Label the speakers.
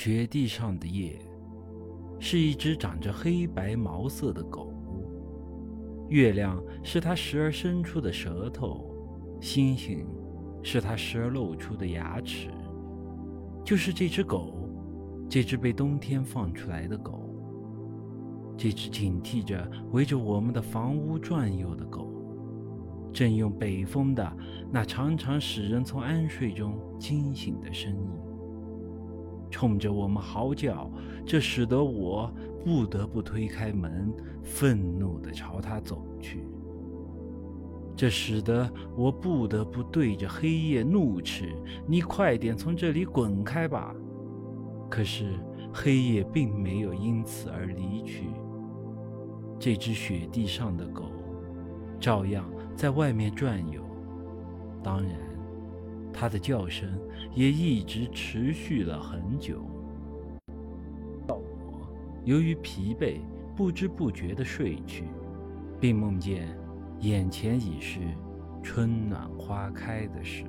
Speaker 1: 雪地上的夜，是一只长着黑白毛色的狗。月亮是它时而伸出的舌头，星星是它时而露出的牙齿。就是这只狗，这只被冬天放出来的狗，这只警惕着围着我们的房屋转悠的狗，正用北风的那常常使人从安睡中惊醒的声音。冲着我们嚎叫，这使得我不得不推开门，愤怒地朝他走去。这使得我不得不对着黑夜怒斥：“你快点从这里滚开吧！”可是黑夜并没有因此而离去。这只雪地上的狗，照样在外面转悠。当然。它的叫声也一直持续了很久。到我由于疲惫，不知不觉地睡去，并梦见眼前已是春暖花开的时。